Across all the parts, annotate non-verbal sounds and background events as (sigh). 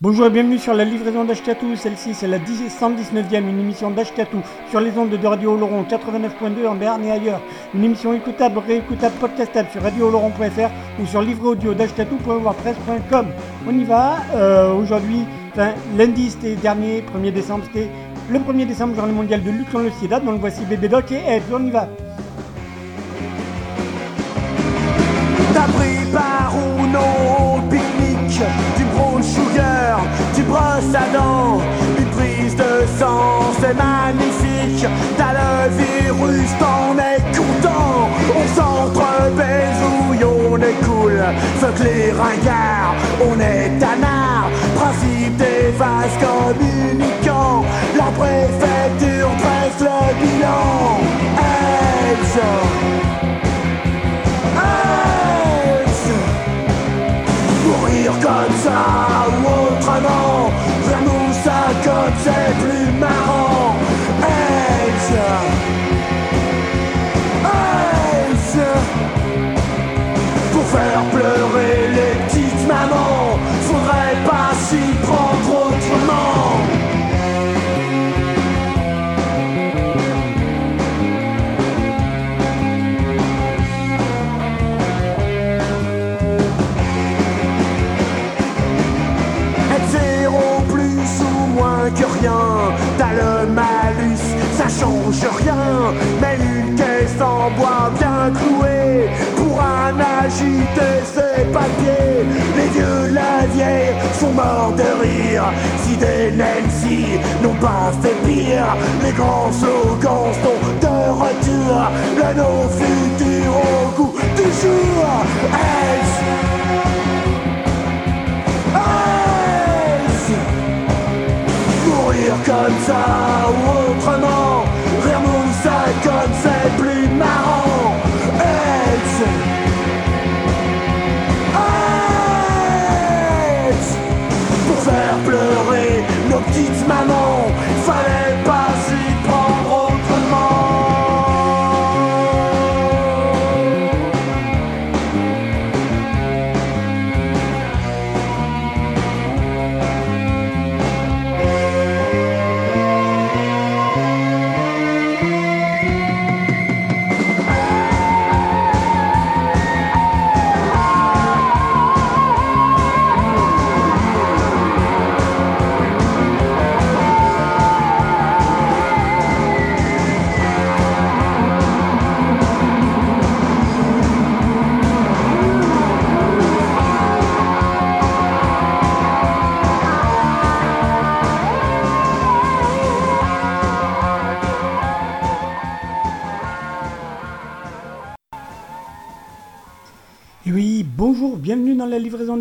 Bonjour et bienvenue sur la livraison d'Ashkatou. Celle-ci, c'est la 119e, une émission d'Ashkatou sur les ondes de Radio Oloron 89.2 en Berne et ailleurs. Une émission écoutable, réécoutable, podcastable sur radio-oloron.fr ou sur livre audio d'ashkatou.wordpress.com. On y va. Euh, aujourd'hui, enfin, lundi, c'était dernier, 1er décembre, c'était le 1er décembre, journée mondiale de lutte contre le sida. Donc voici Bébé Doc et Ed. On y va. Brosse à dents. Une prise de sang, c'est magnifique. T'as le virus, t'en es content. On s'entre-baisouille, on est cool. Fuck les ringards, on est tanard Principe des vases communicants. La préfecture dresse le bilan. Mourir comme ça faire pleurer les petites mamans. Faudrait pas s'y prendre autrement. Être zéro plus ou moins que rien. T'as le malus, ça change rien. Mais une caisse en bois bien clouée sont morts de rire. Si des Nancy n'ont pas fait pire Les grands slogans sont de retour. Le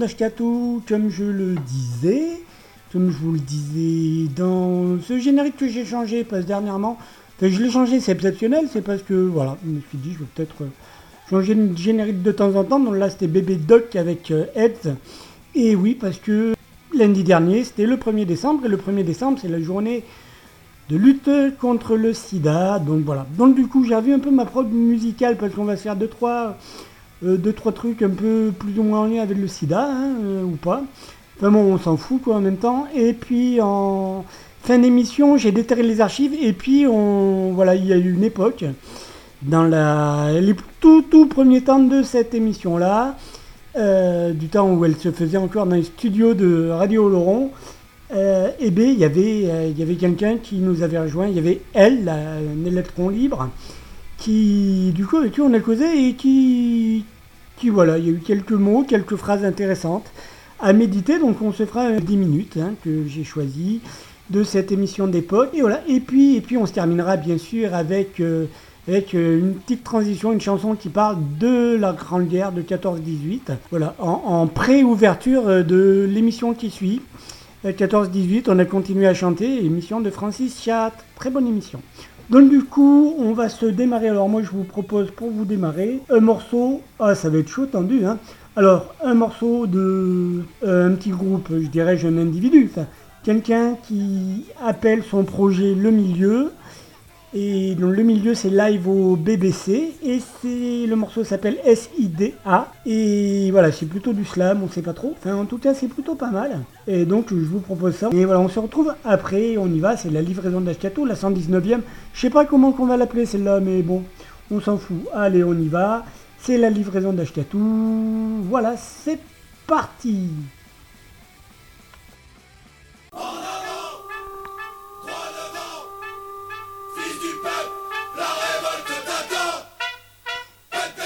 d'Ashkatou. Comme je le disais, comme je vous le disais dans ce générique que j'ai changé parce dernièrement, je l'ai changé, c'est exceptionnel, c'est parce que voilà, je me suis dit je vais peut-être euh, changer de générique de temps en temps. Donc là c'était Bébé Doc avec euh, Ed. Et oui, parce que lundi dernier, c'était le 1er décembre, et le 1er décembre c'est la journée de lutte contre le sida. Donc voilà. Donc du coup, revu un peu ma prod musicale parce qu'on va se faire deux trois, euh, deux, trois trucs un peu plus ou moins en lien avec le sida, hein, euh, ou pas. Enfin bon, on s'en fout quoi en même temps. Et puis en fin d'émission, j'ai déterré les archives et puis on voilà, il y a eu une époque dans la, les tout tout premiers temps de cette émission là. du temps où elle se faisait encore dans les studios de Radio Laurent, euh, et bien, il y avait, euh, avait quelqu'un qui nous avait rejoint, il y avait elle, un électron libre, qui, du coup, on a causé et qui, voilà, il y a eu quelques mots, quelques phrases intéressantes à méditer, donc on se fera euh, 10 minutes hein, que j'ai choisi de cette émission d'époque, et voilà, et puis, puis on se terminera bien sûr avec, euh, euh, une petite transition, une chanson qui parle de la Grande Guerre de 14-18, voilà, en, en pré-ouverture euh, de l'émission qui suit. Euh, 14-18, on a continué à chanter, émission de Francis Chat, très bonne émission. Donc du coup, on va se démarrer. Alors moi, je vous propose pour vous démarrer un morceau. Ah, ça va être chaud, tendu. Hein. Alors, un morceau de euh, un petit groupe, je dirais, un individu. Quelqu'un qui appelle son projet le milieu Et dans le milieu, c'est live au BBC. Et le morceau s'appelle SIDA. Et voilà, c'est plutôt du slam, on sait pas trop. Enfin, en tout cas, c'est plutôt pas mal. Et donc, je vous propose ça. Et voilà, on se retrouve après. On y va. C'est la livraison d'Ashkato, la 119e. Je sais pas comment qu'on va l'appeler celle-là, mais bon, on s'en fout. Allez, on y va. C'est la livraison d'Ashkatou. Voilà, c'est parti.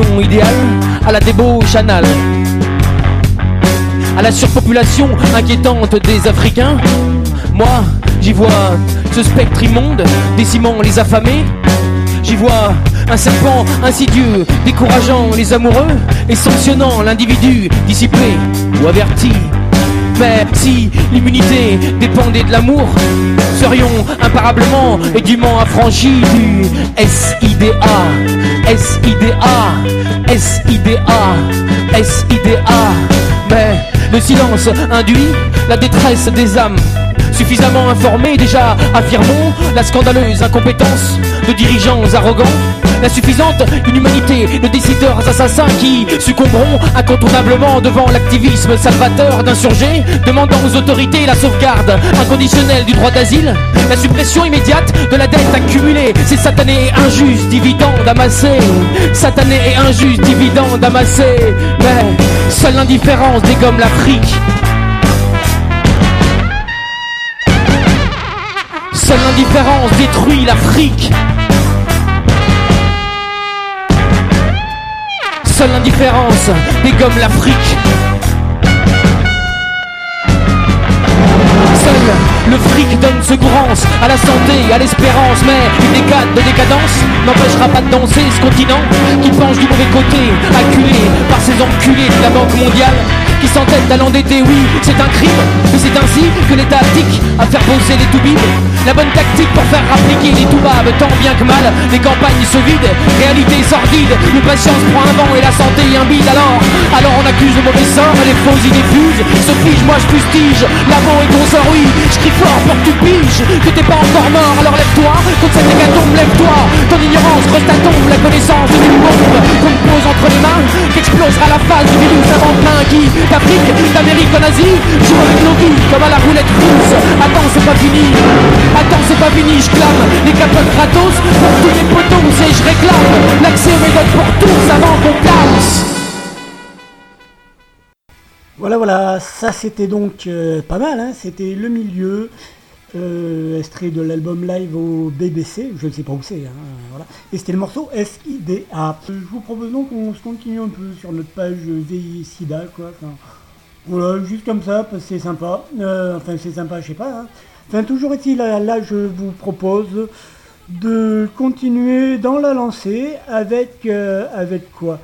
Idéale à la débauche anale. À la surpopulation inquiétante des Africains, moi j'y vois ce spectre immonde décimant les affamés. J'y vois un serpent insidieux décourageant les amoureux et sanctionnant l'individu dissipé ou averti. Mais si l'immunité dépendait de l'amour, serions imparablement et dûment affranchis du SIDA, SIDA, SIDA, SIDA. Mais le silence induit la détresse des âmes. Suffisamment informés déjà, affirmons la scandaleuse incompétence de dirigeants arrogants la suffisante inhumanité de décideurs assassins qui succomberont incontournablement devant l'activisme salvateur d'insurgés, demandant aux autorités la sauvegarde inconditionnelle du droit d'asile, la suppression immédiate de la dette accumulée, ces satanés injustes dividendes amassés, satanés injustes dividendes amassés, mais seule l'indifférence dégomme l'Afrique. Seule l'indifférence détruit l'Afrique. Seule l'indifférence dégomme l'Afrique. Seul le fric donne secourance à la santé, à l'espérance, mais une décade de décadence n'empêchera pas de danser ce continent qui penche du mauvais côté, acculé par ces enculés de la Banque mondiale qui centaines d'allants d'été, oui, c'est un crime. Mais c'est ainsi que l'État applique à faire bosser les toubibs. La bonne tactique pour faire appliquer les toubabs, tant bien que mal, les campagnes se vident, réalité sordide, une patience prend un vent et la santé un bide alors. Alors on accuse le mauvais sort et les faux idées fusent. Se fige, moi je fustige, l'amour est ton sort, oui, je crie fort pour que tu piges, que t'es pas encore mort, alors lève-toi, contre cette hécatombe, lève-toi, ton ignorance, creuse ta tombe, la connaissance d'une bombe qu'on pose entre les mains, qu'explosera la face du virus avant plein qui, d'Afrique, d'Amérique en Asie, joue avec vies comme à la roulette russe. Attends, c'est pas fini, attends, c'est pas fini, je clame. Les capotes gratos pour tous les potos, et je réclame. L'accès aux méthodes pour tous avant qu'on casse. Voilà, voilà, ça c'était donc euh, pas mal, hein, c'était le milieu, euh, extrait de l'album live au BBC, je ne sais pas où c'est, hein, voilà. et c'était le morceau SIDA. Je vous propose donc qu'on se continue un peu sur notre page VI SIDA, quoi. Voilà, juste comme ça, parce c'est sympa, Euh, enfin c'est sympa, je sais pas. hein. Enfin, toujours est-il, là, là, je vous propose de continuer dans la lancée avec, euh, avec quoi?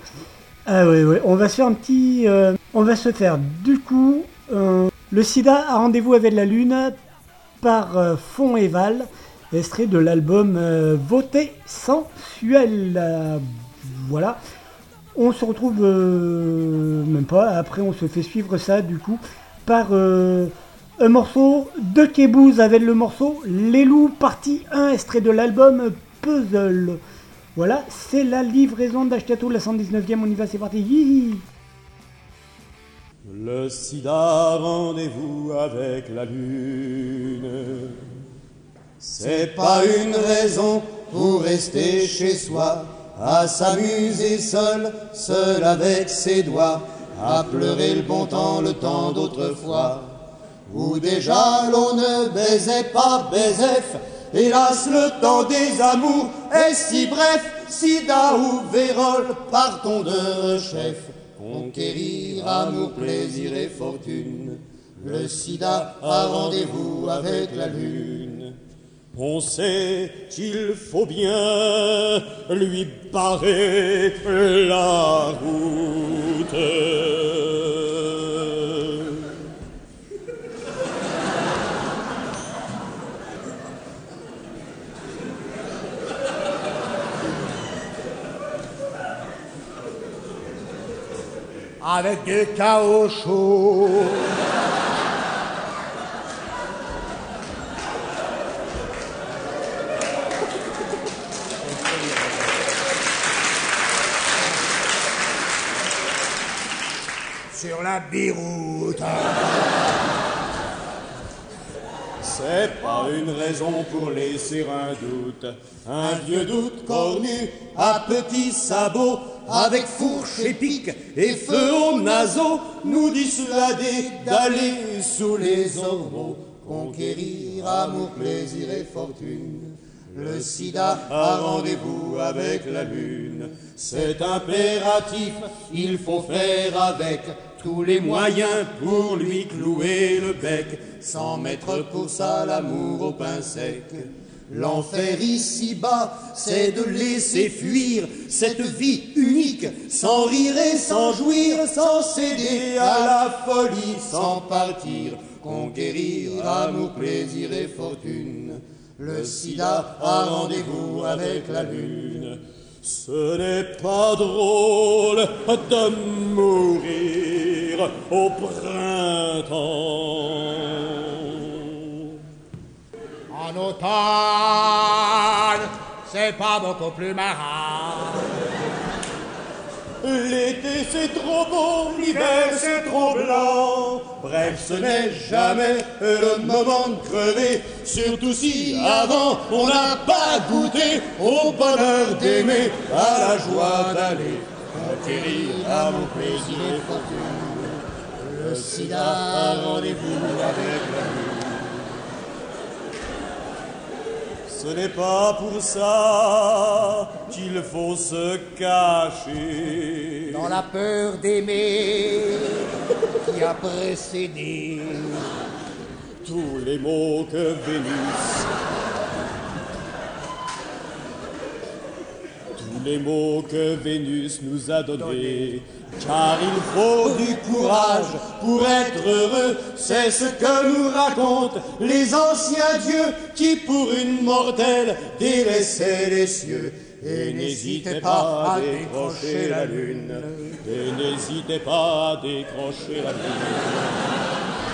Ah oui, oui, on va se faire un petit... euh, on va se faire du coup euh, le sida a rendez-vous avec la lune par euh, Fond et Val, extrait de l'album euh, Voté sensuel. Euh, voilà. On se retrouve même pas, après on se fait suivre ça du coup par un morceau de Kebouze avec le morceau Les loups partie 1, extrait de l'album Puzzle. Voilà, c'est la livraison d'Ashkatou, la 119e, on y va, c'est parti. Hihi. Le sida, rendez-vous avec la lune. C'est pas une raison pour rester chez soi, à s'amuser seul, seul avec ses doigts, à pleurer le bon temps, le temps d'autrefois, où déjà l'on ne baisait pas baisef. Hélas, le temps des amours est si bref, sida ou vérole, partons de chef. Conquérir amour, plaisir et fortune. Le sida a rendez-vous avec la lune. On sait qu'il faut bien lui barrer la route. Avec du caoutchouc. Sur la biroute. C'est pas une raison pour laisser un doute, un vieux doute cornu à petits sabots, avec fourche et pique et feu aux naseaux, nous dissuader d'aller sous les ormeaux, conquérir amour, plaisir et fortune. Le sida a rendez-vous avec la lune. C'est impératif, il faut faire avec tous les moyens pour lui clouer le bec, sans mettre pour ça l'amour au pain sec. L'enfer ici-bas, c'est de laisser fuir cette vie unique, sans rire et sans jouir, sans céder à la folie, sans partir, conquérir amour, plaisir et fortune. Le sida a rendez-vous avec la lune. Ce n'est pas drôle de mourir au printemps. En automne, c'est pas beaucoup plus marrant. L'été c'est trop beau, l'hiver c'est trop blanc. Bref, ce n'est jamais le moment de crever, surtout si avant on n'a pas goûté au bonheur d'aimer, à la joie d'aller conquérir à mon plaisir. Le sida a rendez-vous avec la lune. Ce n'est pas pour ça qu'il faut se cacher. Dans la peur d'aimer qui a précédé. tous les mots que Vénus, tous les mots que Vénus nous a donnés. Car il faut du courage pour être heureux, c'est ce que nous racontent les anciens dieux qui pour une mortelle délaissaient les cieux. Et n'hésitez pas à décrocher la lune, et n'hésitez pas à décrocher la lune.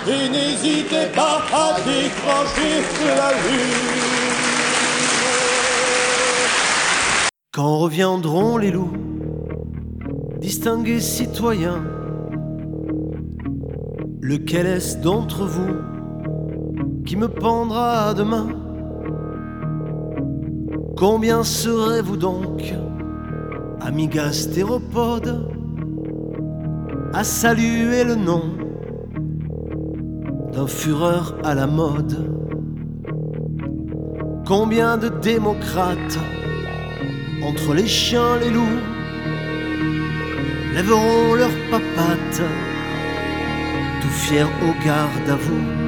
Et n'hésitez pas à décrocher la lune. Quand reviendront les loups, distingués citoyens, lequel est-ce d'entre vous qui me pendra demain? Combien serez-vous donc, amis gastéropodes, à saluer le nom d'un fureur à la mode? Combien de démocrates entre les chiens, les loups, lèveront leurs papates, tout fiers au garde à vous.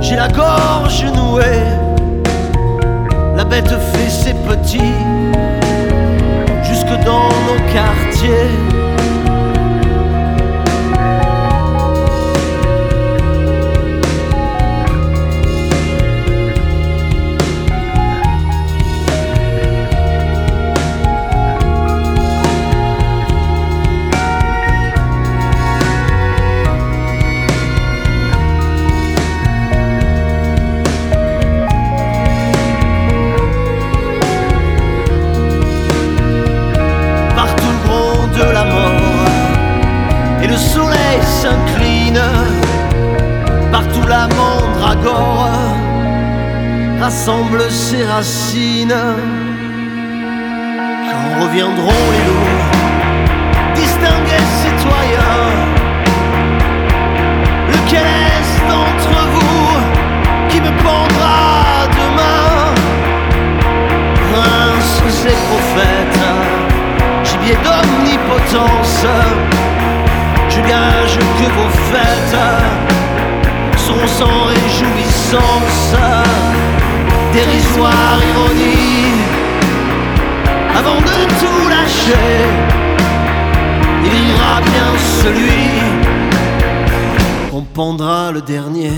J'ai la gorge nouée. La bête fait ses petits jusque dans nos quartiers. Rassemble ses racines. Quand reviendront les loups, distingués citoyens, lequel est d'entre vous qui me pendra demain? Princes et prophètes gibier d'omnipotence. Je gage que vos fêtes seront sans réjouissance, dérisoire ironie. Avant de tout lâcher, il ira bien celui qu'on pendra le dernier.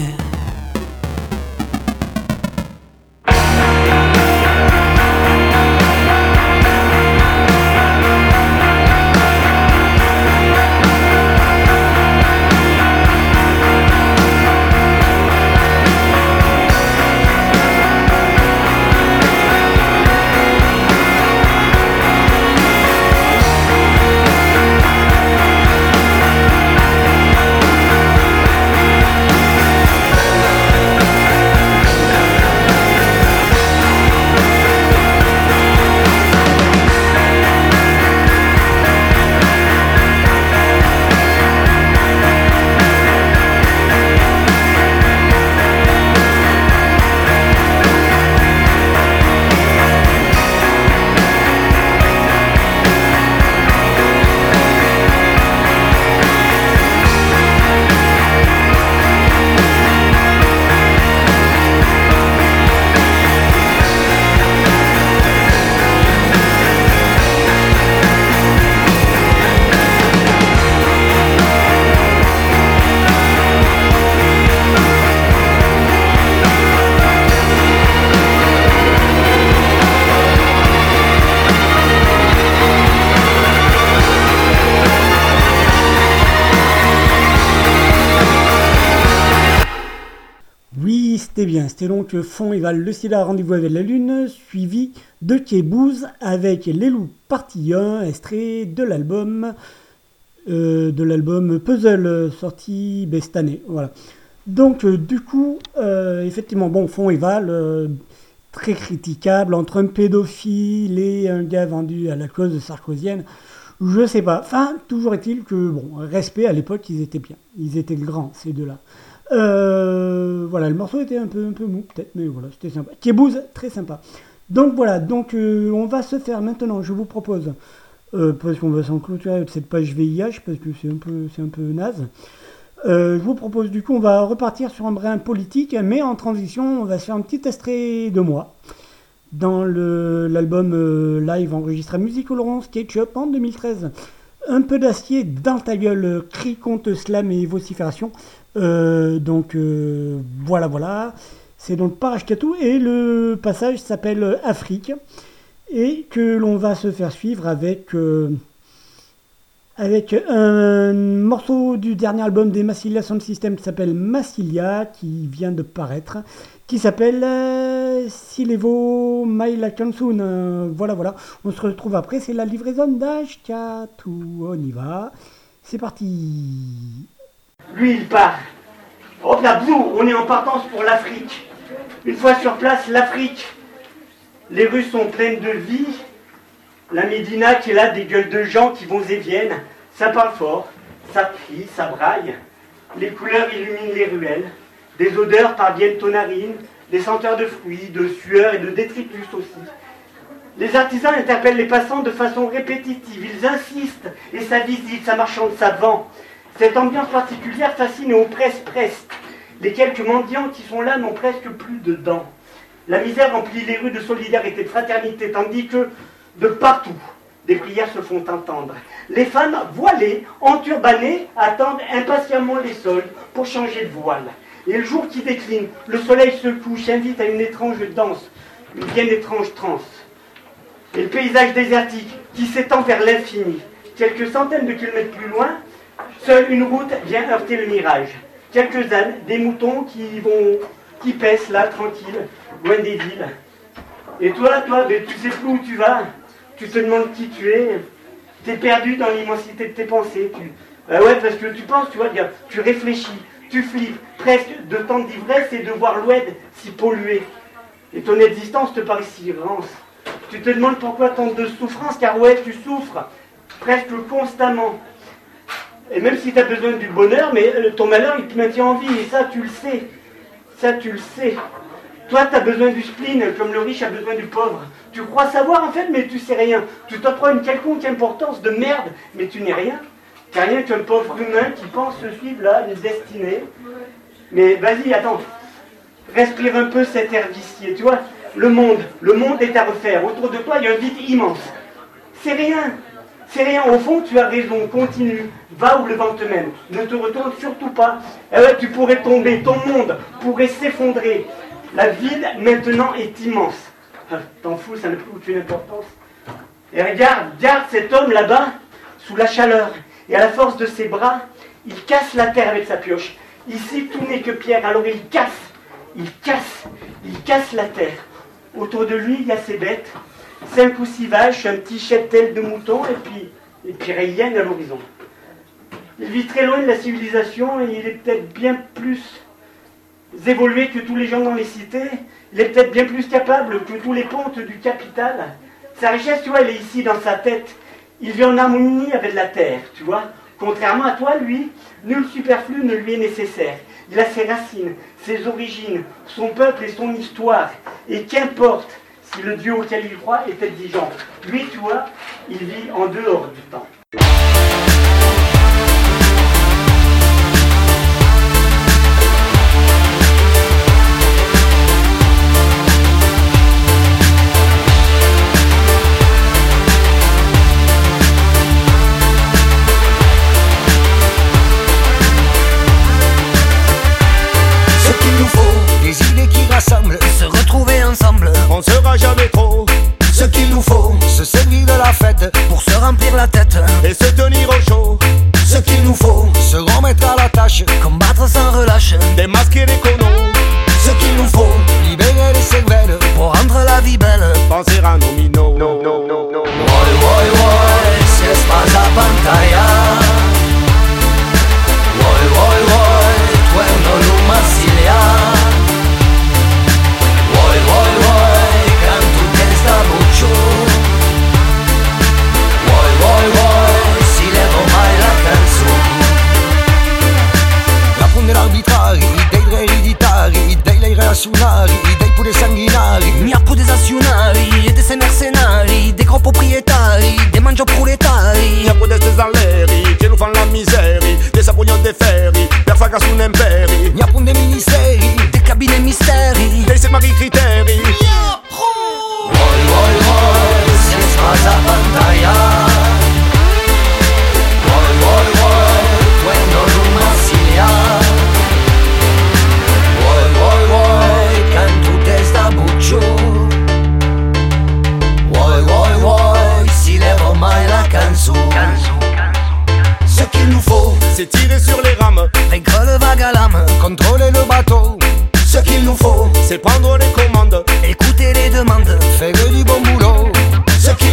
C'était donc Fond et Val, le Silla, Rendez-vous avec la Lune, suivi de Kébouze avec Les Loups partie 1, extrait de l'album euh, de l'album Puzzle sorti ben, cette année. Voilà. Donc euh, du coup, euh, effectivement, bon, Fond et Val, très critiquable entre un pédophile et un gars vendu à la cause sarkozienne. Je sais pas. Enfin, toujours est-il que, bon, respect, à l'époque, ils étaient bien. Ils étaient grands, ces deux-là. Euh, voilà, le morceau était un peu, un peu mou, peut-être, mais voilà, c'était sympa. Kebouze, très sympa. Donc voilà, donc euh, on va se faire maintenant, je vous propose, euh, parce qu'on va s'en clôturer avec cette page VIH, parce que c'est un peu, c'est un peu naze. je vous propose du coup, on va repartir sur un brin politique, mais en transition, on va se faire un petit extrait de moi dans l'album live enregistré à Musique Laurence SketchUp en 2013. Un peu d'acier dans ta gueule, cri contre slam et vocifération. Euh, donc euh, voilà, voilà. C'est donc Parashkatou et le passage s'appelle Afrique et que l'on va se faire suivre avec, avec un morceau du dernier album des Massilia Sound System qui s'appelle Massilia qui vient de paraître qui s'appelle Silevo Maila euh, voilà, voilà. On se retrouve après. C'est la livraison d'Ashkatu. On y va. C'est parti. Lui, il part. Hop là, bouh, on est en partance pour l'Afrique. Une fois sur place, l'Afrique. Les rues sont pleines de vie. La Médina qui est là, des gueules de gens qui vont et viennent. Ça parle fort, ça crie, ça braille. Les couleurs illuminent les ruelles. Des odeurs parviennent aux narines, des senteurs de fruits, de sueur et de détritus aussi. Les artisans interpellent les passants de façon répétitive, ils insistent et ça visite, ça marchande, ça vend. Cette ambiance particulière fascine et oppresse presque. Les quelques mendiants qui sont là n'ont presque plus de dents. La misère remplit les rues de solidarité, de fraternité, tandis que de partout, des prières se font entendre. Les femmes voilées, enturbanées, attendent impatiemment les soldes pour changer de voile. Et le jour qui décline, le soleil se couche, invite à une étrange danse, une bien étrange transe. Et le paysage désertique qui s'étend vers l'infini, quelques centaines de kilomètres plus loin, seule une route vient heurter le mirage. Quelques ânes, des moutons qui vont, qui pèsent là, tranquilles, loin des villes. Et toi, toi, tu sais plus où tu vas, tu te demandes qui tu es, tu es perdu dans l'immensité de tes pensées. Tu... Ben ouais, parce que tu penses, tu vois, tu réfléchis, tu flippes presque de tant d'ivresse et de voir l'oued si pollué. Et ton existence te paraît si rance. Tu te demandes pourquoi tant de souffrance, car ouais, tu souffres presque constamment. Et même si tu as besoin du bonheur, mais euh, ton malheur, il te maintient en vie, et ça, tu le sais. Ça, tu le sais. Toi, tu as besoin du spleen, comme le riche a besoin du pauvre. Tu crois savoir, en fait, mais tu sais rien. Tu t'octroies une quelconque importance de merde, mais tu n'es rien. T'es rien qu'un pauvre humain qui pense se suivre là une destinée. Mais vas-y, attends. Respire un peu cet air vicié. Tu vois, le monde, le monde est à refaire. Autour de toi, il y a un vide immense. C'est rien. C'est rien. Au fond, tu as raison. Continue. Va où le vent te mène. Ne te retourne surtout pas. Eh tu pourrais tomber. Ton monde pourrait s'effondrer. La ville, maintenant, est immense. T'en fous, ça n'a plus aucune importance. Et regarde, regarde cet homme là-bas, sous la chaleur. Et à la force de ses bras, il casse la terre avec sa pioche. Ici, tout n'est que pierre. Alors il casse, il casse, il casse la terre. Autour de lui, il y a ses bêtes, cinq ou six vaches, un petit cheptel de moutons, et puis, et puis rien à l'horizon. Il vit très loin de la civilisation et il est peut-être bien plus évolué que tous les gens dans les cités. Il est peut-être bien plus capable que tous les pontes du capital. Sa richesse, tu vois, elle est ici dans sa tête. Il vit en harmonie avec la terre, tu vois. Contrairement à toi, lui, nul superflu ne lui est nécessaire. Il a ses racines, ses origines, son peuple et son histoire. Et qu'importe si le Dieu auquel il croit est exigeant. Lui, tu vois, il vit en dehors du temps.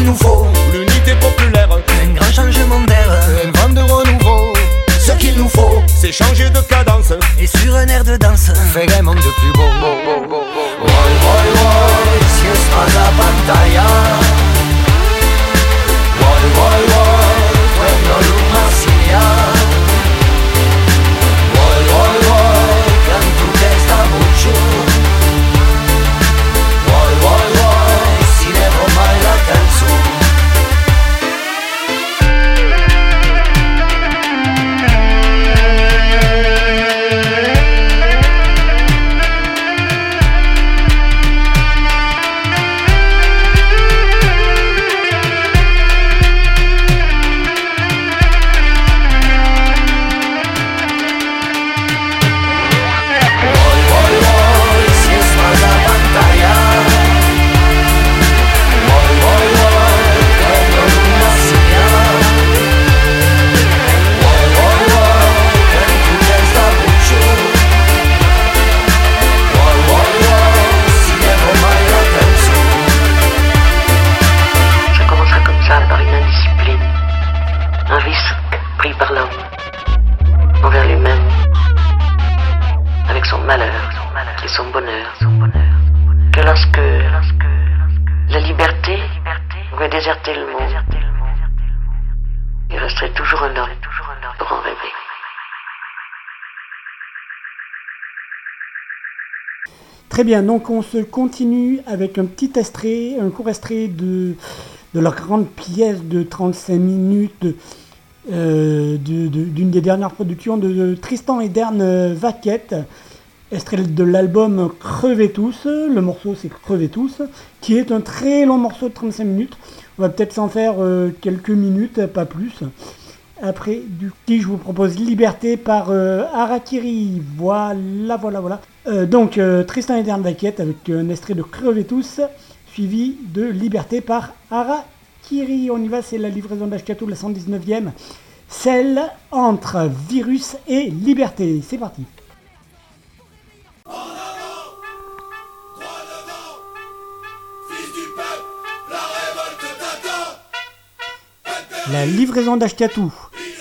Qu'il nous faut, L'unité populaire, un grand changement d'air, un vent de renouveau. Ce qu'il nous faut, c'est changer de cadence. Et sur un air de danse. faire un monde plus beau. Bien, donc on se continue avec un petit extrait, un court extrait de, de leur grande pièce de 35 minutes euh, d'une des dernières productions de Tristan et Dern Vaquette, extrait de l'album Crevez tous, le morceau c'est Crevez tous, qui est un très long morceau de 35 minutes. On va peut-être s'en faire euh, quelques minutes, pas plus. Après, du coup, je vous propose Liberté par euh, Harakiri. Voilà, voilà, voilà. Euh, donc, euh, Tristan et Dern Vaquette avec un extrait de Crevez tous, suivi de Liberté par Harakiri. On y va, c'est la livraison d'Ashkatou, la 119e. Celle entre virus et liberté. C'est parti. La livraison d'Ashkatou.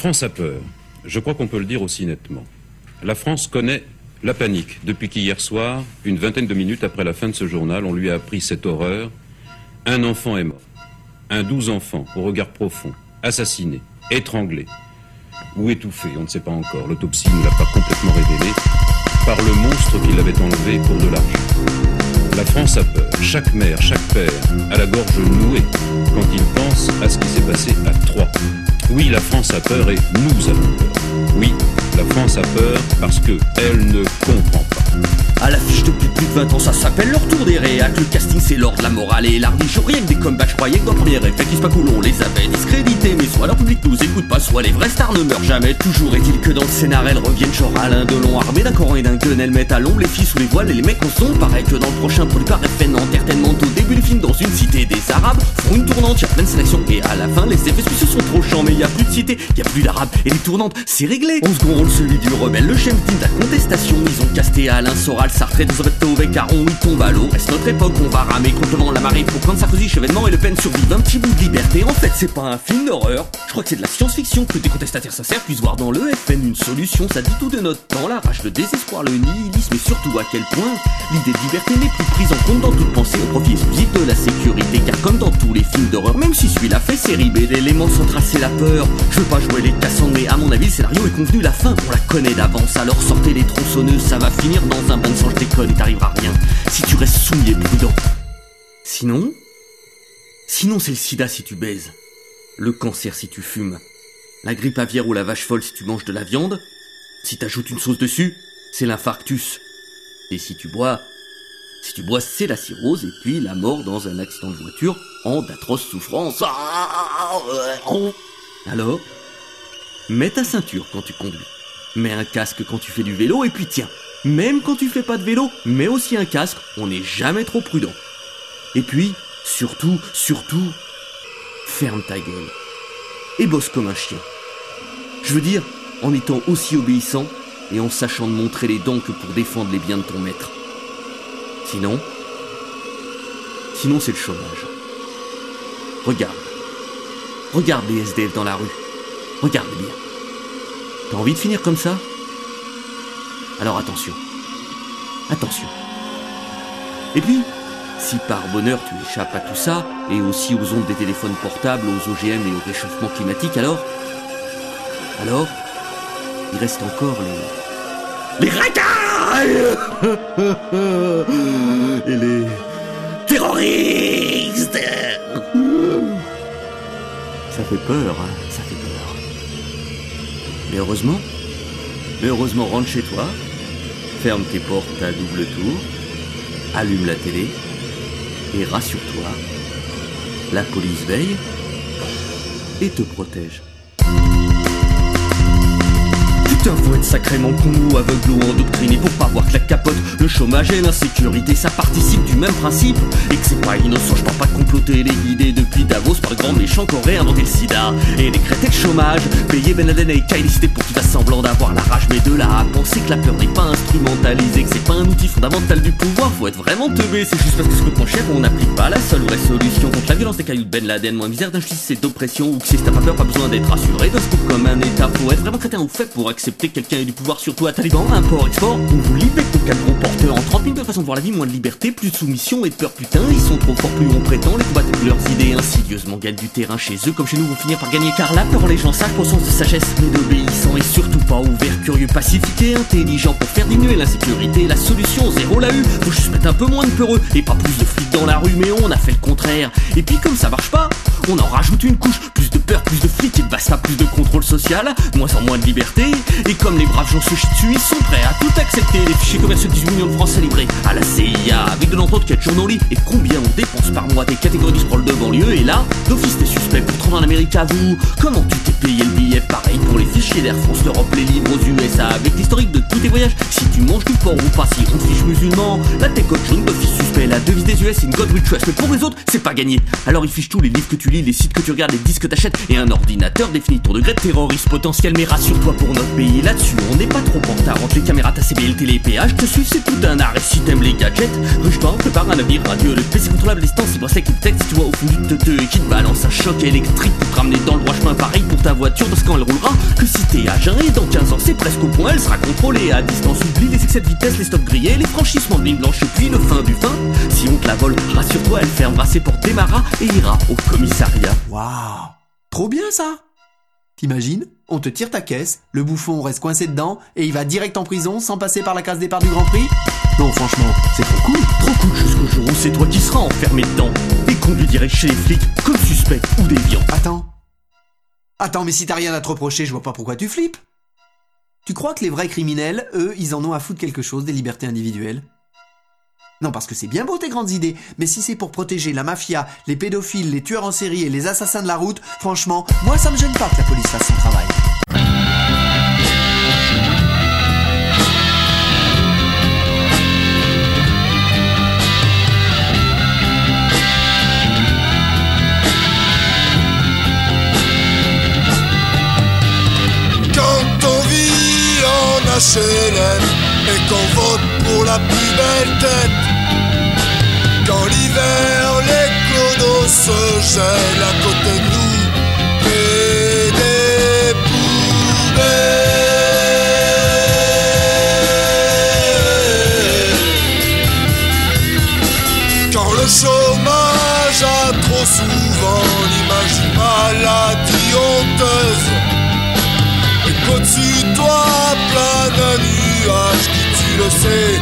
France a peur. Je crois qu'on peut le dire aussi nettement. La France connaît la panique depuis qu'hier soir, une vingtaine de minutes après la fin de ce journal, on lui a appris cette horreur. Un enfant est mort. Un douze enfants, au regard profond, assassiné, étranglé ou étouffé, on ne sait pas encore. L'autopsie ne l'a pas complètement révélé par le monstre qui l'avait enlevé pour de l'argent. La France a peur. Chaque mère, chaque père a la gorge nouée quand il pense à ce qui s'est passé à Troyes. Oui, la France a peur et nous avons peur. Oui, la France a peur parce que elle ne comprend pas. À l'affiche depuis plus de 20 ans, ça s'appelle leur tour des réacs. Le casting, c'est l'ordre, la morale et l'arbiche. Rien que des comebacks, je croyais que dans le premier effet, qui se pas cool, on les avait discrédités. Mais soit leur public nous écoute pas, soit les vrais stars ne meurent jamais. Toujours est-il que dans le scénar, elles reviennent genre Alain Delon, armé d'un coran et d'un gun. Elles mettent à l'ombre les filles sous les voiles et les mecs en son. Pareil que dans le prochain produit par FN Entertainment. Au début du film, dans une cité des Arabes, font une tournante, y'a plein de sélections. Et à la fin, les effets spéciaux sont trop chiants, mais y a plus de cité, y a plus d'Arabes. Et les tournantes, c'est réglé. On rôle celui du rebelle, le chef de la contestation. Ils ont casté Alain Soral, Sartre et avec Caron, il tombe à l'eau. Reste notre époque, on va ramer contre la marée pour quand Sarkozy, Chevènement et Le Pen survivent un petit bout de liberté? En fait, c'est pas un film d'horreur. Je crois que c'est de la science-fiction que des contestataires sincères puissent voir dans le FN une solution. Ça dit tout de notre temps, la rage, le désespoir, le nihilisme et surtout à quel point l'idée de liberté n'est plus prise en compte dans toute pensée au profit exclusif de la sécurité. Car comme dans tous les films d'horreur, même si celui-là fait série B, l'élément central c'est la peur. Je veux pas jouer les cassants, mais à mon avis, le scénario est convenu, la fin, on la connaît d'avance. Alors sortez les tronçonneuses, ça va finir dans un bain de sang, je déconne et t'arriveras rien si tu restes soumis et prudent. Sinon, sinon c'est le sida si tu baises, le cancer si tu fumes, la grippe aviaire ou la vache folle si tu manges de la viande, si t'ajoutes une sauce dessus, c'est l'infarctus. Et si tu bois, si tu bois, c'est la cirrhose et puis la mort dans un accident de voiture en d'atroces souffrances. Alors, mets ta ceinture quand tu conduis. Mets un casque quand tu fais du vélo et puis tiens, même quand tu fais pas de vélo, mets aussi un casque, on n'est jamais trop prudent. Et puis, surtout, surtout, ferme ta gueule. Et bosse comme un chien. Je veux dire, en étant aussi obéissant et en sachant de montrer les dents que pour défendre les biens de ton maître. Sinon, sinon c'est le chômage. Regarde. Regarde les SDF dans la rue. Regarde bien. T'as envie de finir comme ça? Alors attention. Attention. Et puis, si par bonheur tu échappes à tout ça, et aussi aux ondes des téléphones portables, aux OGM et au réchauffement climatique, alors? Alors Il reste encore les. Les racailles (laughs) Et les. terroristes Ça fait peur, hein, ça fait peur. Mais heureusement, mais heureusement, rentre chez toi, ferme tes portes à double tour, allume la télé et rassure-toi, la police veille et te protège. Faut être sacrément con ou aveugle ou endoctriné pour pas voir que la capote, le chômage et l'insécurité, ça participe du même principe. Et que c'est pas innocent, je parle pas comploter les guidés depuis Davos par le grand méchant qui aurait inventé le sida. Et décréter le chômage, payer Ben Laden et Kylie pour qu'il fasse semblant d'avoir la rage, mais de là à penser que la peur n'est pas instrumentalisée, que c'est pas un outil fondamental du pouvoir, faut être vraiment teubé. C'est juste parce que ce que cher, on n'applique pas la seule vraie solution contre la violence des cailloux de Ben Laden, moins misère d'injustice et d'oppression, ou que si t'as pas peur, pas besoin d'être rassuré, de se comme un état, faut être vraiment crétin ou fait pour accepter quelqu'un ait du pouvoir sur toi, taliban, import-export, on vous libère. Ton quatre gros porteurs en 30 000 de façon de voir la vie, moins de liberté, plus de soumission et de peur, putain, ils sont trop forts, plus on prétend, les combattants de leurs idées insidieusement gagnent du terrain chez eux, comme chez nous vont finir par gagner, car la peur, les gens sages pour sens de sagesse, mais d'obéissant et surtout pas ouvert, curieux, pacifié, intelligent pour faire diminuer l'insécurité, la solution, zéro la eu, faut juste mettre un peu moins de peureux et pas plus de flics dans la rue, mais on a fait le contraire, et puis comme ça marche pas, on en rajoute une couche. Plus de peur, plus de flics et basta, plus de contrôle social, moins en moins de liberté. Et comme les braves gens se dessus, ils sont prêts à tout accepter. Les fichiers commerciaux de 18 millions de Français livrés à la CIA, avec de l'entente qui a toujours nos lits. Et combien on dépense par mois des catégories du sprawl de banlieue. Et là, d'office t'es suspect pour te rendre en Amérique à vous. Comment tu t'es payé le billet? Pareil pour les fichiers d'Air France, l'Europe, les livres aux USA, avec l'historique de tous tes voyages. Si tu manges du porc ou pas, si on te fiche musulman, là t'es coach jaune d'office suspect. La devise des US, c'est une God we trust. Mais pour les autres, c'est pas gagné. Alors ils fichent tous les livres que tu lis, les sites que tu regardes, les disques que t'achètes, et un ordinateur définit ton degré de terroriste potentiel. Mais rassure-toi pour notre pays là-dessus, on n'est pas trop en retard. Entre les caméras, ta CB, le télé, péage, te c'est tout un art. Et si t'aimes les gadgets, ruche-toi, prépare un avenir radieux. Le PC contrôlable, distance, il bracelet qui te texte, tu vois au fond du teuteux et qui te balance un choc électrique pour te ramener dans le droit chemin. Pareil pour ta voiture, parce quand elle roulera, que si t'es à et dans 15 ans, c'est presque au point, elle sera contrôlée à distance. Oublie les excès de vitesse, les stops grillés, les franchissements de ligne blanche et puis le fin du fin. Si on te la vole, rassure-toi, elle fermera ses portes, démarra et ira au commissariat. Waouh Trop bien ça T'imagines? On te tire ta caisse, le bouffon reste coincé dedans et il va direct en prison sans passer par la case départ du Grand Prix Non, franchement, c'est trop cool. Trop cool jusqu'au jour où c'est toi qui seras enfermé dedans et conduit direct chez les flics comme suspect ou déviant. Attends. Attends, mais si t'as rien à te reprocher, je vois pas pourquoi tu flippes. Tu crois que les vrais criminels, eux, ils en ont à foutre quelque chose des libertés individuelles? Non, parce que c'est bien beau tes grandes idées, mais si c'est pour protéger la mafia, les pédophiles, les tueurs en série et les assassins de la route, franchement, moi ça me gêne pas que la police fasse son travail. Quand on vit en HLM et qu'on vote pour la plus belle tête. Quand l'hiver, les clodos se gèlent à côté de nous et des poubelles. Quand le chômage a trop souvent l'image maladie honteuse. Et qu'au-dessus de toi plane un nuage qui, tu le sais,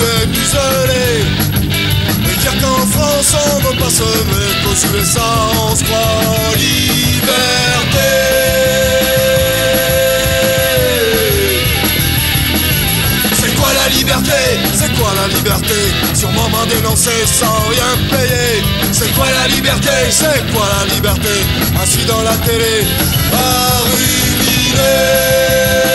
est. Et dire qu'en France on veut pas se mettre qu'aux USA on se croit liberté. C'est quoi la liberté? C'est quoi la liberté? Sûrement m'en dénoncer sans rien payer. C'est quoi la liberté? C'est quoi la liberté? Assis dans la télé, ruminer.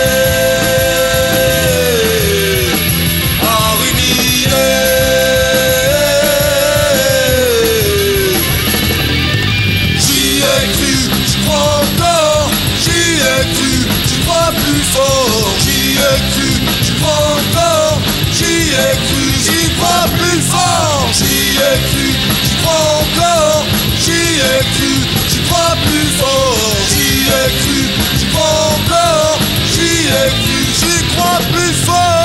Ai cru, j'y crois encore, j'y ai cru, j'y crois plus fort, j'y ai cru, j'y crois encore, j'y ai cru, j'y crois plus fort.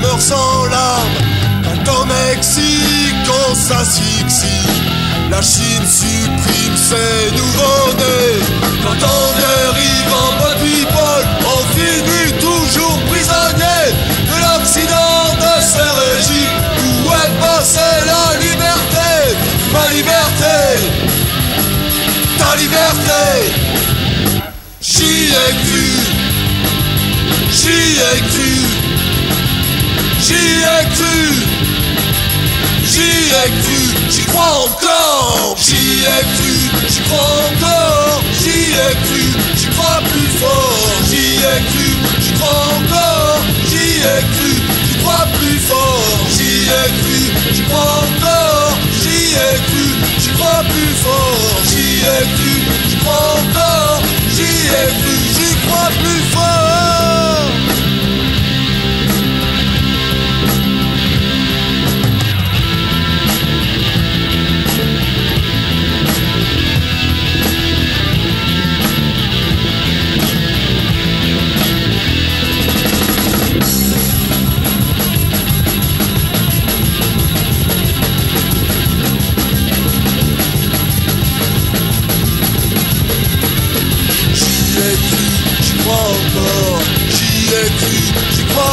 meurt sans larmes. Quand au Mexique on s'asphyxie, la Chine supprime ses nouveaux-nés. Quand on dérive en mode people, on finit toujours prisonnier de l'Occident, de ses régimes. Où est passée la liberté? Ma liberté Ta liberté J'y ai cru J'y ai cru j'y ai cru, j'y ai cru, j'y crois encore, j'y ai cru, j'y crois encore, j'y ai cru, j'y crois plus fort, j'y ai cru, j'y crois encore, j'y ai cru, j'y crois plus fort, j'y cru, j'y crois encore, j'y ai cru, j'y crois plus fort, j'y ai cru, j'y crois encore, j'y cru, j'y crois plus fort.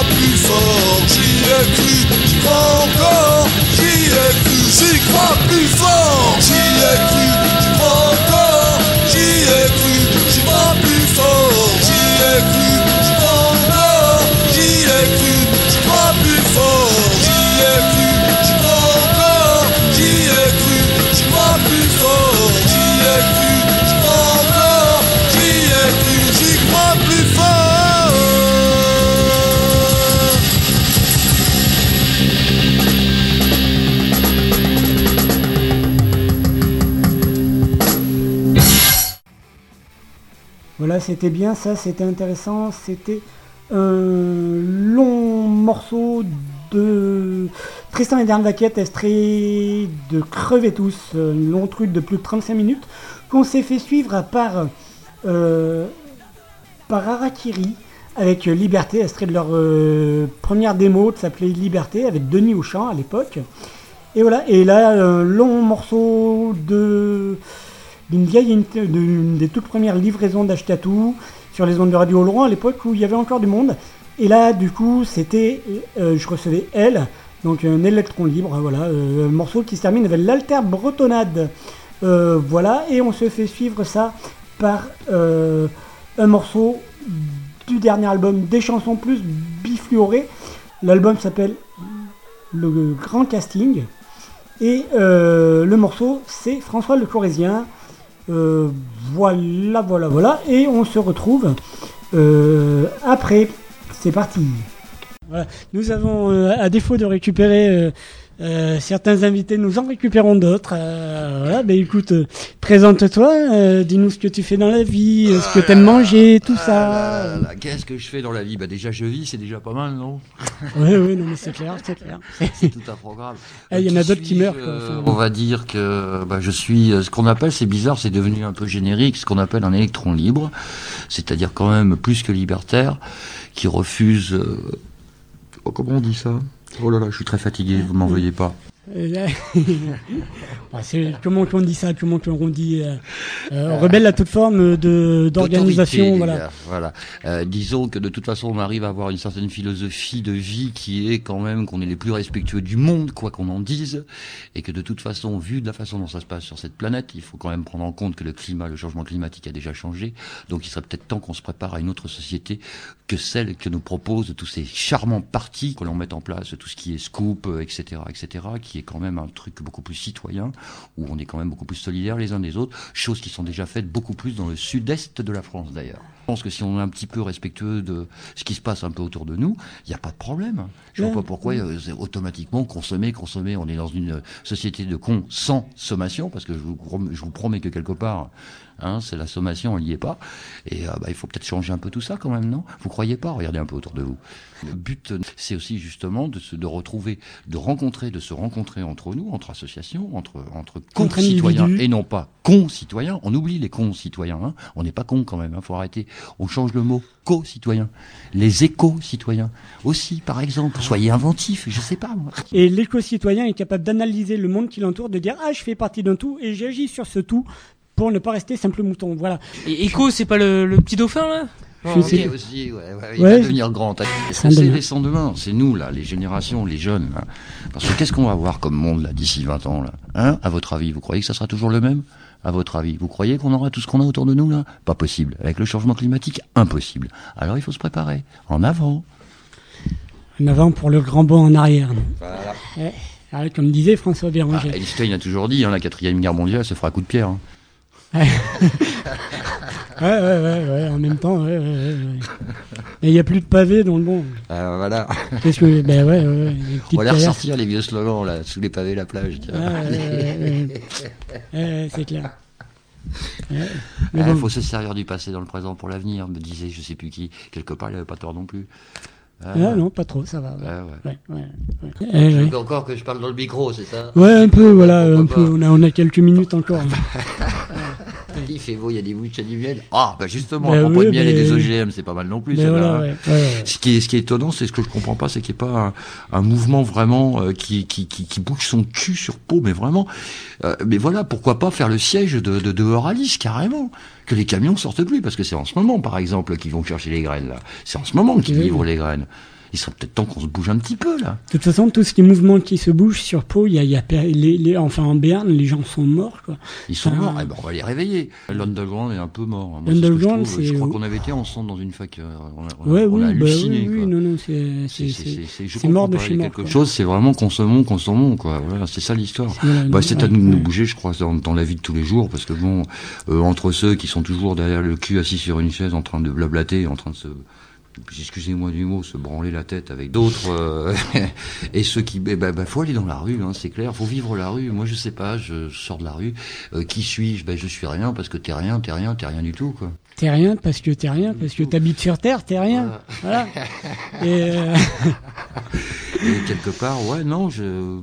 Plus fort, j'y ai cru, c'était bien, ça, c'était intéressant. C'était un long morceau de Tristan et Dern Vaquette, extrait de Crevez tous, un long truc de plus de 35 minutes, qu'on s'est fait suivre par, euh, par Arakiri avec Liberté, extrait de leur euh, première démo qui s'appelait Liberté, avec Denis Auchan à l'époque. Et voilà, et là, un long morceau de d'une vieille d'une des toutes premières livraisons d'Achetatou sur les ondes de Radio Laurent à l'époque où il y avait encore du monde. Et là, du coup, c'était, euh, je recevais elle, donc un électron libre, voilà, euh, un morceau qui se termine avec l'alter bretonnade. Euh, voilà, et on se fait suivre ça par un morceau du dernier album des chansons plus bifluorées. L'album s'appelle Le Grand Casting. Et le morceau, c'est François Le Corésien. Euh, voilà, voilà, voilà. Et on se retrouve euh, après. C'est parti. Nous avons, euh, à défaut de récupérer euh, certains invités, nous en récupérons d'autres. Euh, voilà, ben écoute, euh, présente-toi, euh, dis-nous ce que tu fais dans la vie, ce que t'aimes manger, tout ça. Ah là, Qu'est-ce que je fais dans la vie? Bah déjà je vis, c'est déjà pas mal, non? (laughs) Oui, oui, non mais c'est clair, c'est clair. C'est tout un programme. Ah, (laughs) il y en a d'autres qui meurent. quoi. Enfin, on va dire que bah, je suis ce qu'on appelle, c'est bizarre, c'est devenu un peu générique, ce qu'on appelle un électron libre, c'est-à-dire quand même plus que libertaire, qui refuse. euh, oh, comment on dit ça? Oh là là, je suis très fatigué, vous m'en veuillez pas. Euh, là- (laughs) Bah, comment on dit ça Comment on dit euh, euh, rebelle à toute forme de d'organisation, voilà. voilà. Euh, disons que de toute façon, on arrive à avoir une certaine philosophie de vie qui est quand même qu'on est les plus respectueux du monde, quoi qu'on en dise, et que de toute façon, vu de la façon dont ça se passe sur cette planète, il faut quand même prendre en compte que le climat, le changement climatique a déjà changé. Donc, il serait peut-être temps qu'on se prépare à une autre société que celle que nous proposent tous ces charmants partis que l'on met en place, tout ce qui est scoop, euh, etc., etc., qui est quand même un truc beaucoup plus citoyen, où on est quand même beaucoup plus solidaires les uns des autres, choses qui sont déjà faites beaucoup plus dans le sud-est de la France d'ailleurs. Je pense que si on est un petit peu respectueux de ce qui se passe un peu autour de nous, il n'y a pas de problème. Je vois Ouais. pas pourquoi euh, automatiquement consommer, consommer. On est dans une société de consommation, parce que je vous, prom- je vous promets que quelque part, hein, c'est la sommation, on n'y est pas. Et euh, bah, il faut peut-être changer un peu tout ça quand même, non? Vous croyez pas? Regardez un peu autour de vous. Le but, euh, c'est aussi justement de se de retrouver, de rencontrer, de se rencontrer entre nous, entre associations, entre entre concitoyens et non pas concitoyens. On oublie les concitoyens. Hein. On n'est pas cons quand même. Hein. Faut arrêter. On change le mot co-citoyens. Les éco-citoyens aussi, par exemple. Soyez inventifs. Je sais pas moi. Et l'éco-citoyen est capable d'analyser le monde qui l'entoure, de dire ah je fais partie d'un tout et j'agis sur ce tout pour ne pas rester simple mouton. Voilà. Et Echo, c'est pas le, le petit dauphin là? Je sais. aussi, ouais, ouais, il Ouais. va devenir grand. C'est les sans demain, c'est nous là, les générations, les jeunes. Là. Parce que qu'est-ce qu'on va avoir comme monde là d'ici 20 ans là? Hein? À votre avis, vous croyez que ça sera toujours le même? À votre avis Vous croyez qu'on aura tout ce qu'on a autour de nous là? Pas possible. Avec le changement climatique, impossible. Alors il faut se préparer. En avant. En avant pour le grand bond en arrière. Voilà. Eh, ah, comme disait François Béranger. Ah, Einstein a toujours dit, hein, la quatrième guerre mondiale se fera à coup de pierre. hein. (laughs) Ouais. ouais, ouais, ouais, en même temps, ouais, ouais, ouais. Mais il n'y a plus de pavés dans le bon. Euh, voilà. Qu'est-ce que. Ben ouais, ouais, On va les ressortir les vieux slogans là, sous les pavés la plage. tiens. Ouais, ouais, ouais, ouais. Ouais, c'est clair. Ouais. Il bon. faut se servir du passé dans le présent pour l'avenir, me disait je sais plus qui. Quelque part, il avait pas tort non plus. Ah, Ah, non, pas trop, ça va. Ouais, Ah, ouais. ouais, ouais, Eh, ouais. veux encore que je parle dans le micro, c'est ça? Ouais, un peu, voilà, un peu. On a, on a quelques minutes encore. (laughs) Il fait beau, il y a des bouches, du miel. Ah, bah justement, Bah à propos oui, de miel et des OGM, c'est pas mal non plus. Mais celle-là, voilà, ouais, ouais, ouais. Ce, qui est, ce qui est étonnant, c'est ce que je comprends pas, c'est qu'il n'y ait pas un, un mouvement vraiment euh, qui, qui, qui, qui bouge son cul sur peau, mais vraiment. Euh, mais voilà, pourquoi pas faire le siège de, de, de Euralis, carrément Que les camions sortent plus, parce que c'est en ce moment, par exemple, qu'ils vont chercher les graines, là. C'est en ce moment qu'ils Oui. livrent les graines. Il serait peut-être temps qu'on se bouge un petit peu, là. De toute façon, tout ce qui est mouvement qui se bouge sur peau, il y a, il y a les, les- enfin en Berne, les gens sont morts, quoi. Ils sont Enfin, morts, eh ben, on va les réveiller. L'underground est un peu mort. hein. Moi, c'est ce je L'underground, crois qu'on avait été ensemble dans une fac. euh, On a, on a- Ouais, on a oui, bah halluciné. oui, oui, quoi. non, non, c'est, c'est, C'est- c'est- c'est- je c'est mort de chez mort. quelque quoi. chose, c'est vraiment consommons, consommons, quoi. Voilà, c'est ça l'histoire. Bah, c'est à nous de nous bouger, je crois, dans, dans la vie de tous les jours, parce que bon, euh, entre ceux qui sont toujours derrière le cul assis sur une chaise en train de blablater, en train de se excusez-moi du mot, se branler la tête avec d'autres, euh, (laughs) et ceux qui, eh ben, ben, faut aller dans la rue, hein, c'est clair, faut vivre la rue. Moi, je sais pas, je sors de la rue, euh, qui suis-je? Ben, je suis rien, parce que t'es rien, t'es rien, t'es rien du tout, quoi. T'es rien parce que t'es rien, parce que t'habites sur Terre, t'es rien. Voilà. (laughs) Et euh, Et quelque part, ouais, non, je,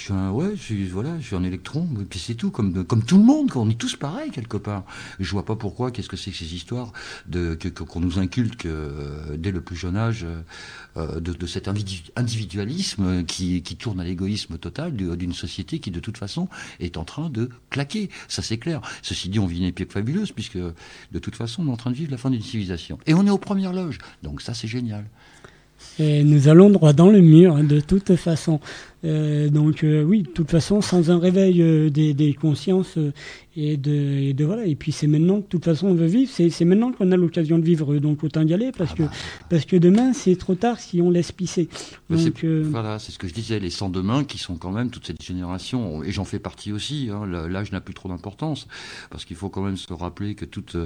je suis un, ouais, je suis, voilà, je suis un électron, et puis c'est tout, comme, comme tout le monde, on est tous pareils quelque part. Je vois pas pourquoi, qu'est-ce que c'est que ces histoires de, que, qu'on nous inculte que, euh, dès le plus jeune âge, euh, de, de cet individu- individualisme euh, qui, qui tourne à l'égoïsme total d'une société qui, de toute façon, est en train de claquer. Ça, c'est clair. Ceci dit, on vit une époque fabuleuse, puisque, de toute façon, on est en train de vivre la fin d'une civilisation. Et on est aux premières loges. Donc ça, c'est génial. Et nous allons droit dans le mur, hein, de toute façon. Euh, donc euh, oui, de toute façon, sans un réveil euh, des, des consciences et de, et de voilà. Et puis c'est maintenant, de toute façon, on veut vivre. C'est, maintenant qu'on a l'occasion de vivre, donc autant y aller parce que parce que demain c'est trop tard si on laisse pisser. Donc Voilà, c'est ce que je disais, les 100 demain qui sont quand même toute cette génération, et j'en fais partie aussi, hein, l'âge n'a plus trop d'importance, parce qu'il faut quand même se rappeler que toute,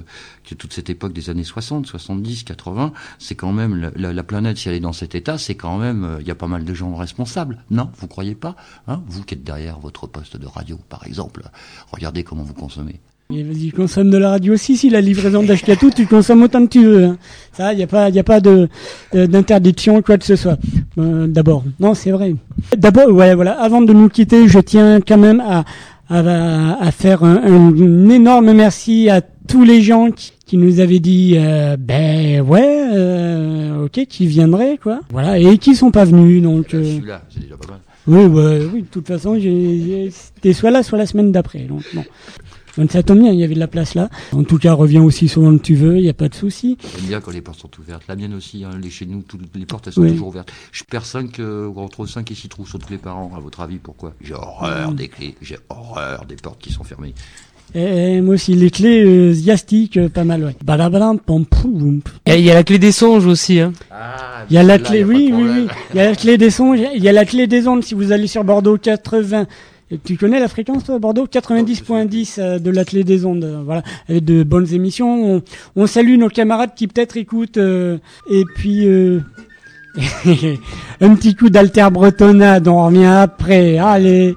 que toute cette époque des années 60, 70, 80, c'est quand même, la, la- la planète, si elle est dans cet état, c'est quand même, il y a pas mal de gens responsables, non? Vous croyez pas hein Vous qui êtes derrière votre poste de radio, par exemple, regardez comment vous consommez. Et vas-y, consomme de la radio aussi, si la livraison d'Ashkatou, tu consommes autant que tu veux. Hein. Ça, il n'y a pas, y a pas de, de- d'interdiction, quoi que ce soit. Euh, d'abord, non, c'est vrai. D'abord, ouais, voilà, avant de nous quitter, je tiens quand même à, à, à faire un, un énorme merci à tous les gens qui, qui nous avaient dit, euh, ben ouais, euh, ok, qui viendraient, quoi. Voilà, et qui sont pas venus, donc. euh, Celui-là, c'est déjà pas mal. Oui, ouais, oui, de toute façon, c'était soit là, soit la semaine d'après. Donc, bon. Donc, ça tombe bien, il y avait de la place là. En tout cas, reviens aussi souvent que tu veux, il n'y a pas de souci. J'aime bien quand les portes sont ouvertes. La mienne aussi, hein, les chez nous, toutes les portes elles sont Oui. toujours ouvertes. Je perds 5, entre 5 et 6 trous sur tous les parents, à votre avis, pourquoi? J'ai horreur Mm. des clés, j'ai horreur des portes qui sont fermées. Et, moi aussi, les clés euh, Ziastic, euh, pas mal, ouais. Badabadam, pom, poum. Il y a la clé des songes aussi. Hein. Il y a la clé, oui, oui, oui. Il y a la clé des sons, il y a la clé des ondes si vous allez sur Bordeaux 80. Et tu connais la fréquence, toi, Bordeaux? 90.10 euh, de la clé des ondes. euh, voilà, avec de bonnes émissions. On, on salue nos camarades qui peut-être écoutent. euh, et puis, euh, (laughs) un petit coup d'alter bretonnade, on revient après. Allez.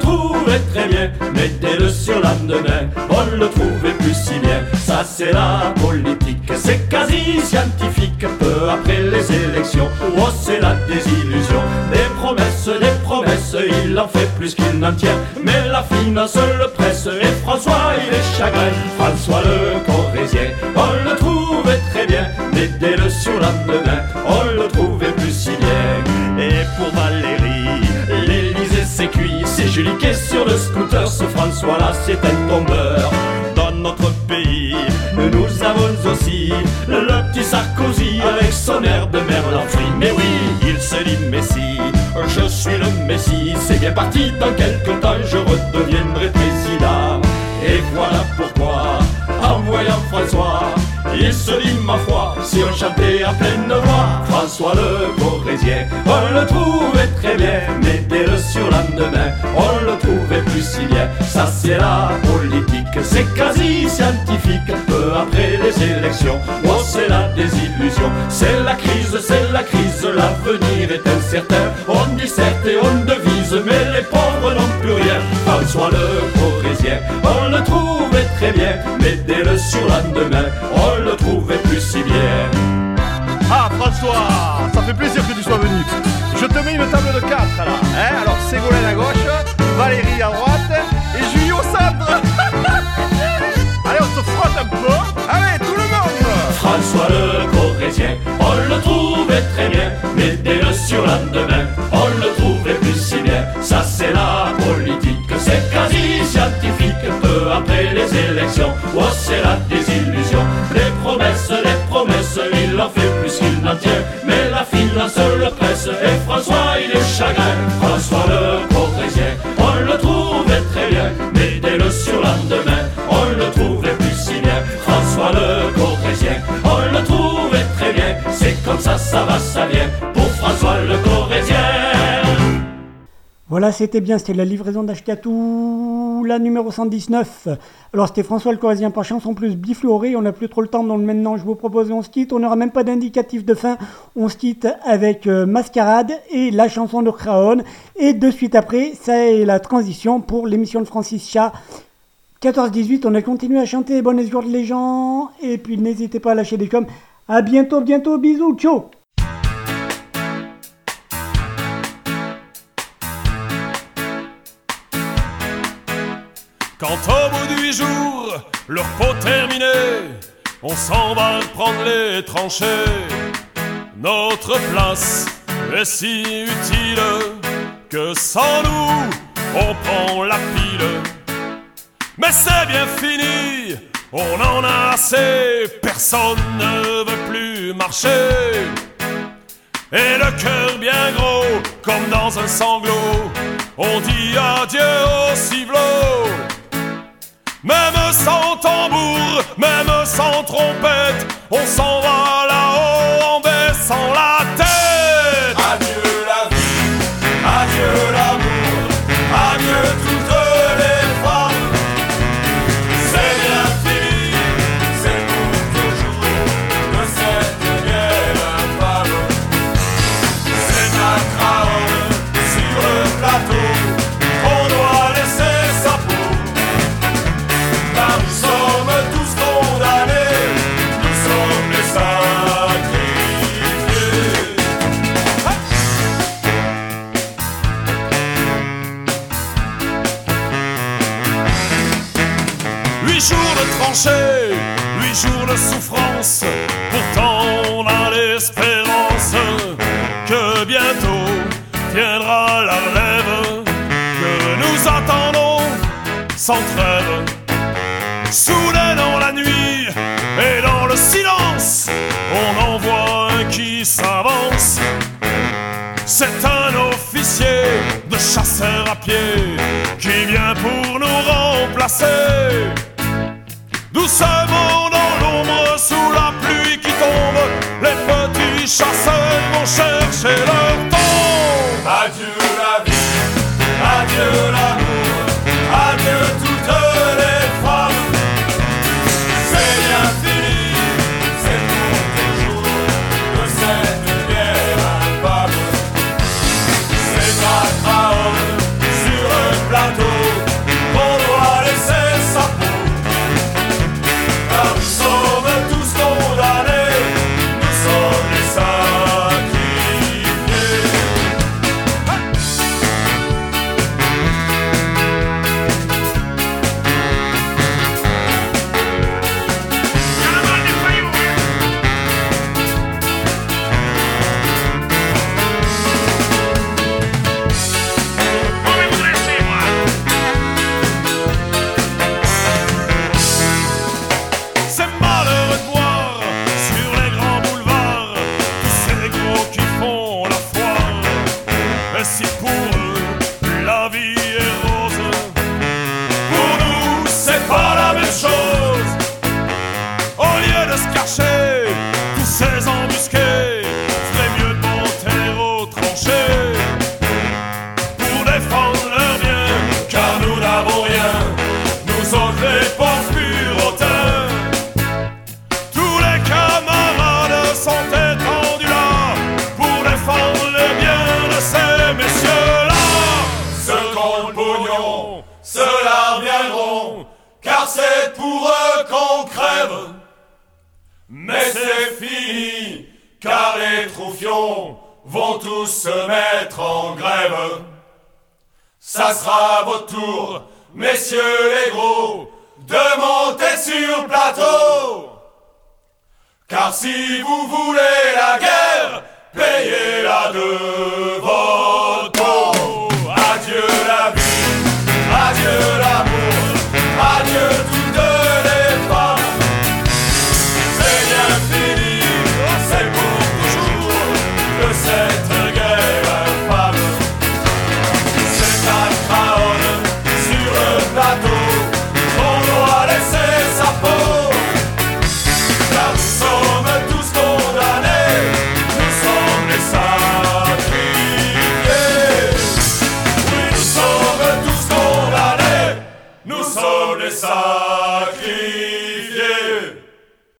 Trouvait très bien, mais dès le surlendemain, on le trouvait plus si bien. Ça c'est la politique, c'est quasi scientifique, peu après les élections, oh c'est la désillusion. Des promesses, des promesses, il en fait plus qu'il n'en tient, mais la finance le presse, et François il est chagrin. François le Corrézien, on le trouvait très bien, mais dès le est sur le scooter, ce François-là c'est un tombeur. Dans notre pays, nous avons aussi le petit Sarkozy avec son air de merlan frit. Mais oui, il se dit Messi, je suis le Messi, c'est bien parti, dans quelques temps je redeviendrai président. Et voilà il se dit ma foi, si on chantait à pleine voix, François le Corrésien, on le trouvait très bien, mais dès le surlendemain, on le trouvait plus si bien. Ça c'est la politique, c'est quasi scientifique, peu après les élections, oh c'est la désillusion, c'est la crise, c'est la crise, l'avenir est incertain, on dit certes et on devise, mais les pauvres n'ont plus rien. François le Corrésien, on le trouvait très bien, mais dès le surlendemain, on le trouvait plus si bien. Ah François, ça fait plaisir que tu sois venu. Je te mets une table de 4 là. Hein Alors Ségolène à gauche, Valérie à droite et Julie au centre. (laughs) Allez, on se frotte un peu. Allez, tout le monde François le Corrésien, on le trouvait très bien, mais dès le surlendemain, on le trouvait plus si bien. Ça c'est la politique, c'est quasi scientifique, oh c'est la désillusion. Les promesses, les promesses, il en fait plus qu'il n'en tient, mais la finance le presse, et François il est chagrin. François le Corrésien, on le trouvait très bien, mais dès le surlendemain, on le trouvait plus si bien. François le Corrésien, on le trouvait très bien, c'est comme ça, ça va, ça vient, pour François le Corrésien. Voilà, c'était bien, c'était la livraison d'Ashkatou, la numéro 119. Alors c'était François le Corésien par chanson plus bifluoré, on n'a plus trop le temps, donc maintenant je vous propose on se on n'aura même pas d'indicatif de fin, on se quitte avec euh, Mascarade et la chanson de Craon, et de suite après, c'est la transition pour l'émission de Francis Chat. 14-18, on a continué à chanter. Bonnes journées les gens, et puis n'hésitez pas à lâcher des coms. À bientôt, bientôt, bisous, ciao Quand au bout du huit jours, le repos terminé, on s'en va prendre les tranchées. Notre place est si utile que sans nous, on prend la pile. Mais c'est bien fini, on en a assez, personne ne veut plus marcher. Et le cœur bien gros, comme dans un sanglot, on dit adieu au ciblot. Même sans tambour, même sans trompette, on s'en va là-haut en baissant la C'est un officier de chasseurs à pied qui vient pour nous remplacer. Doucement dans l'ombre, sous la pluie qui tombe, les petits chasseurs vont chercher leur